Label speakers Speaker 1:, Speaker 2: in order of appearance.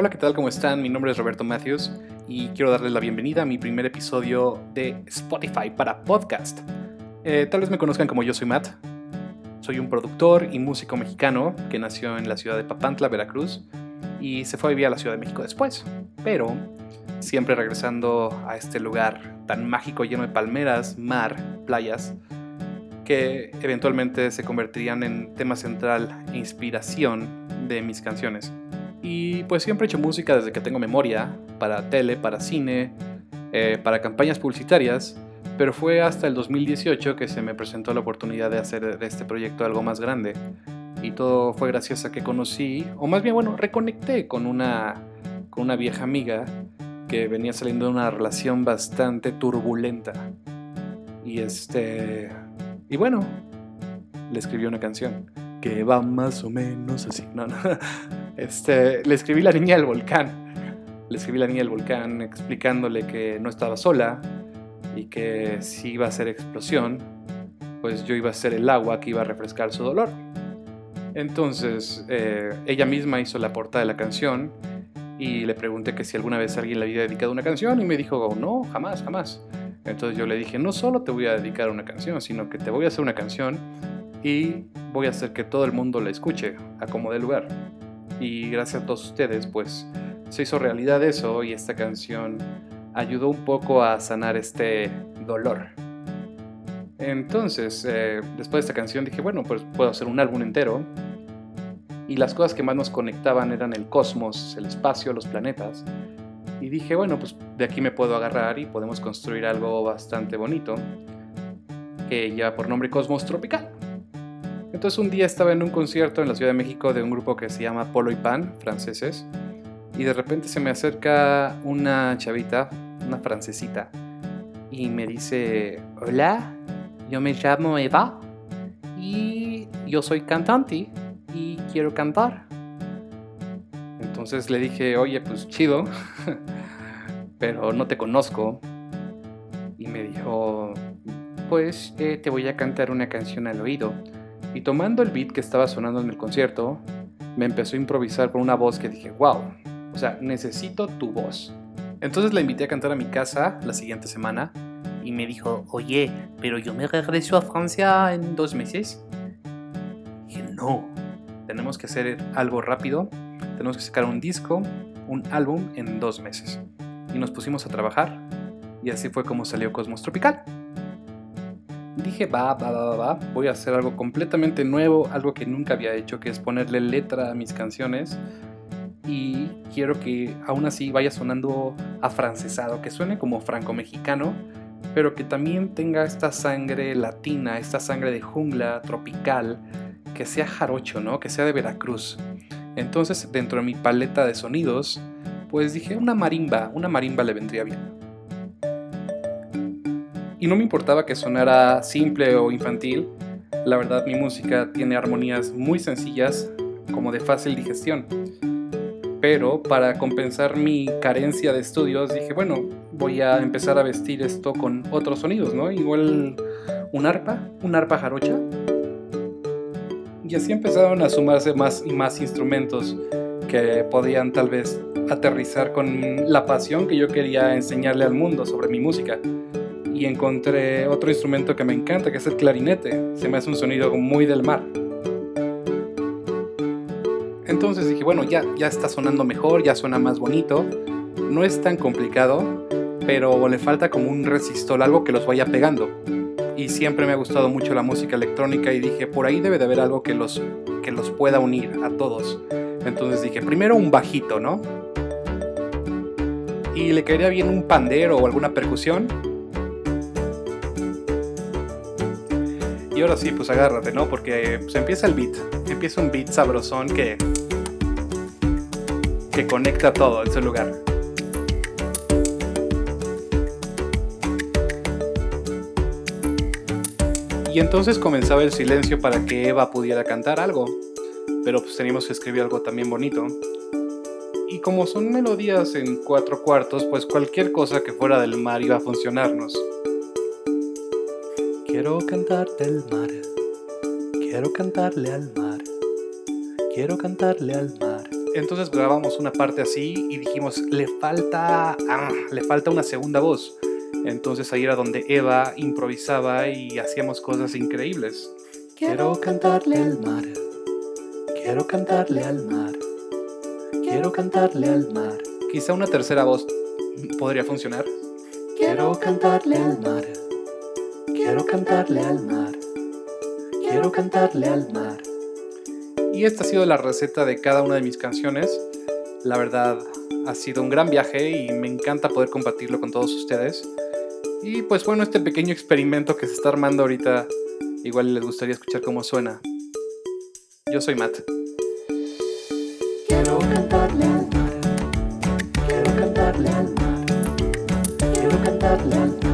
Speaker 1: Hola, ¿qué tal? ¿Cómo están? Mi nombre es Roberto Matthews y quiero darles la bienvenida a mi primer episodio de Spotify para podcast. Eh, tal vez me conozcan como yo soy Matt. Soy un productor y músico mexicano que nació en la ciudad de Papantla, Veracruz, y se fue a vivir a la Ciudad de México después. Pero siempre regresando a este lugar tan mágico lleno de palmeras, mar, playas, que eventualmente se convertirían en tema central e inspiración de mis canciones. Y pues siempre he hecho música desde que tengo memoria, para tele, para cine, eh, para campañas publicitarias, pero fue hasta el 2018 que se me presentó la oportunidad de hacer de este proyecto algo más grande. Y todo fue gracias a que conocí, o más bien, bueno, reconecté con una, con una vieja amiga que venía saliendo de una relación bastante turbulenta. Y este. Y bueno, le escribió una canción que va más o menos así. No, no. Este, le escribí La Niña del Volcán. Le escribí La Niña del Volcán explicándole que no estaba sola y que si iba a ser explosión, pues yo iba a ser el agua que iba a refrescar su dolor. Entonces, eh, ella misma hizo la portada de la canción y le pregunté que si alguna vez alguien le había dedicado una canción y me dijo, no, jamás, jamás. Entonces yo le dije, no solo te voy a dedicar una canción, sino que te voy a hacer una canción y voy a hacer que todo el mundo la escuche a como dé lugar y gracias a todos ustedes pues se hizo realidad eso y esta canción ayudó un poco a sanar este dolor. Entonces, eh, después de esta canción dije, bueno, pues puedo hacer un álbum entero. Y las cosas que más nos conectaban eran el cosmos, el espacio, los planetas. Y dije, bueno, pues de aquí me puedo agarrar y podemos construir algo bastante bonito, que lleva por nombre Cosmos Tropical. Entonces un día estaba en un concierto en la Ciudad de México de un grupo que se llama Polo y Pan, franceses, y de repente se me acerca una chavita, una francesita, y me dice, hola, yo me llamo Eva y yo soy cantante y quiero cantar. Entonces le dije, oye, pues chido, pero no te conozco. Y me dijo, pues eh, te voy a cantar una canción al oído. Y tomando el beat que estaba sonando en el concierto, me empezó a improvisar con una voz que dije, wow, o sea, necesito tu voz. Entonces la invité a cantar a mi casa la siguiente semana y me dijo, oye, pero yo me regreso a Francia en dos meses. Y dije, no, tenemos que hacer algo rápido, tenemos que sacar un disco, un álbum en dos meses. Y nos pusimos a trabajar y así fue como salió Cosmos Tropical dije, va, va, va, va, voy a hacer algo completamente nuevo, algo que nunca había hecho, que es ponerle letra a mis canciones. Y quiero que aún así vaya sonando afrancesado, que suene como franco-mexicano, pero que también tenga esta sangre latina, esta sangre de jungla tropical, que sea jarocho, ¿no? Que sea de Veracruz. Entonces, dentro de mi paleta de sonidos, pues dije, una marimba, una marimba le vendría bien y no me importaba que sonara simple o infantil. La verdad mi música tiene armonías muy sencillas, como de fácil digestión. Pero para compensar mi carencia de estudios dije, bueno, voy a empezar a vestir esto con otros sonidos, ¿no? Igual un arpa, un arpa jarocha. Y así empezaron a sumarse más y más instrumentos que podían tal vez aterrizar con la pasión que yo quería enseñarle al mundo sobre mi música y encontré otro instrumento que me encanta, que es el clarinete. Se me hace un sonido muy del mar. Entonces dije, bueno, ya, ya está sonando mejor, ya suena más bonito. No es tan complicado, pero le falta como un resistor, algo que los vaya pegando. Y siempre me ha gustado mucho la música electrónica y dije, por ahí debe de haber algo que los, que los pueda unir a todos. Entonces dije, primero un bajito, ¿no? Y le caería bien un pandero o alguna percusión y ahora sí, pues agárrate, ¿no? Porque pues, empieza el beat, empieza un beat sabrosón que, que conecta todo en su lugar. Y entonces comenzaba el silencio para que Eva pudiera cantar algo, pero pues teníamos que escribir algo también bonito. Y como son melodías en cuatro cuartos, pues cualquier cosa que fuera del mar iba a funcionarnos. Quiero cantarte al mar, quiero cantarle al mar, quiero cantarle al mar, Entonces grabamos una parte así y dijimos, le falta, ah, le falta una segunda voz. Entonces ahí era donde Eva improvisaba y hacíamos cosas increíbles.
Speaker 2: Quiero cantarle al mar, quiero cantarle al mar, quiero cantarle al mar.
Speaker 1: Quizá una tercera voz podría funcionar.
Speaker 2: Quiero cantarle al mar, quiero cantarle al mar, quiero cantarle al mar.
Speaker 1: Y esta ha sido la receta de cada una de mis canciones. La verdad, ha sido un gran viaje y me encanta poder compartirlo con todos ustedes. Y pues bueno, este pequeño experimento que se está armando ahorita, igual les gustaría escuchar cómo suena. Yo soy Matt.
Speaker 2: Quiero cantarle al mar, quiero cantarle al mar, quiero cantarle al mar,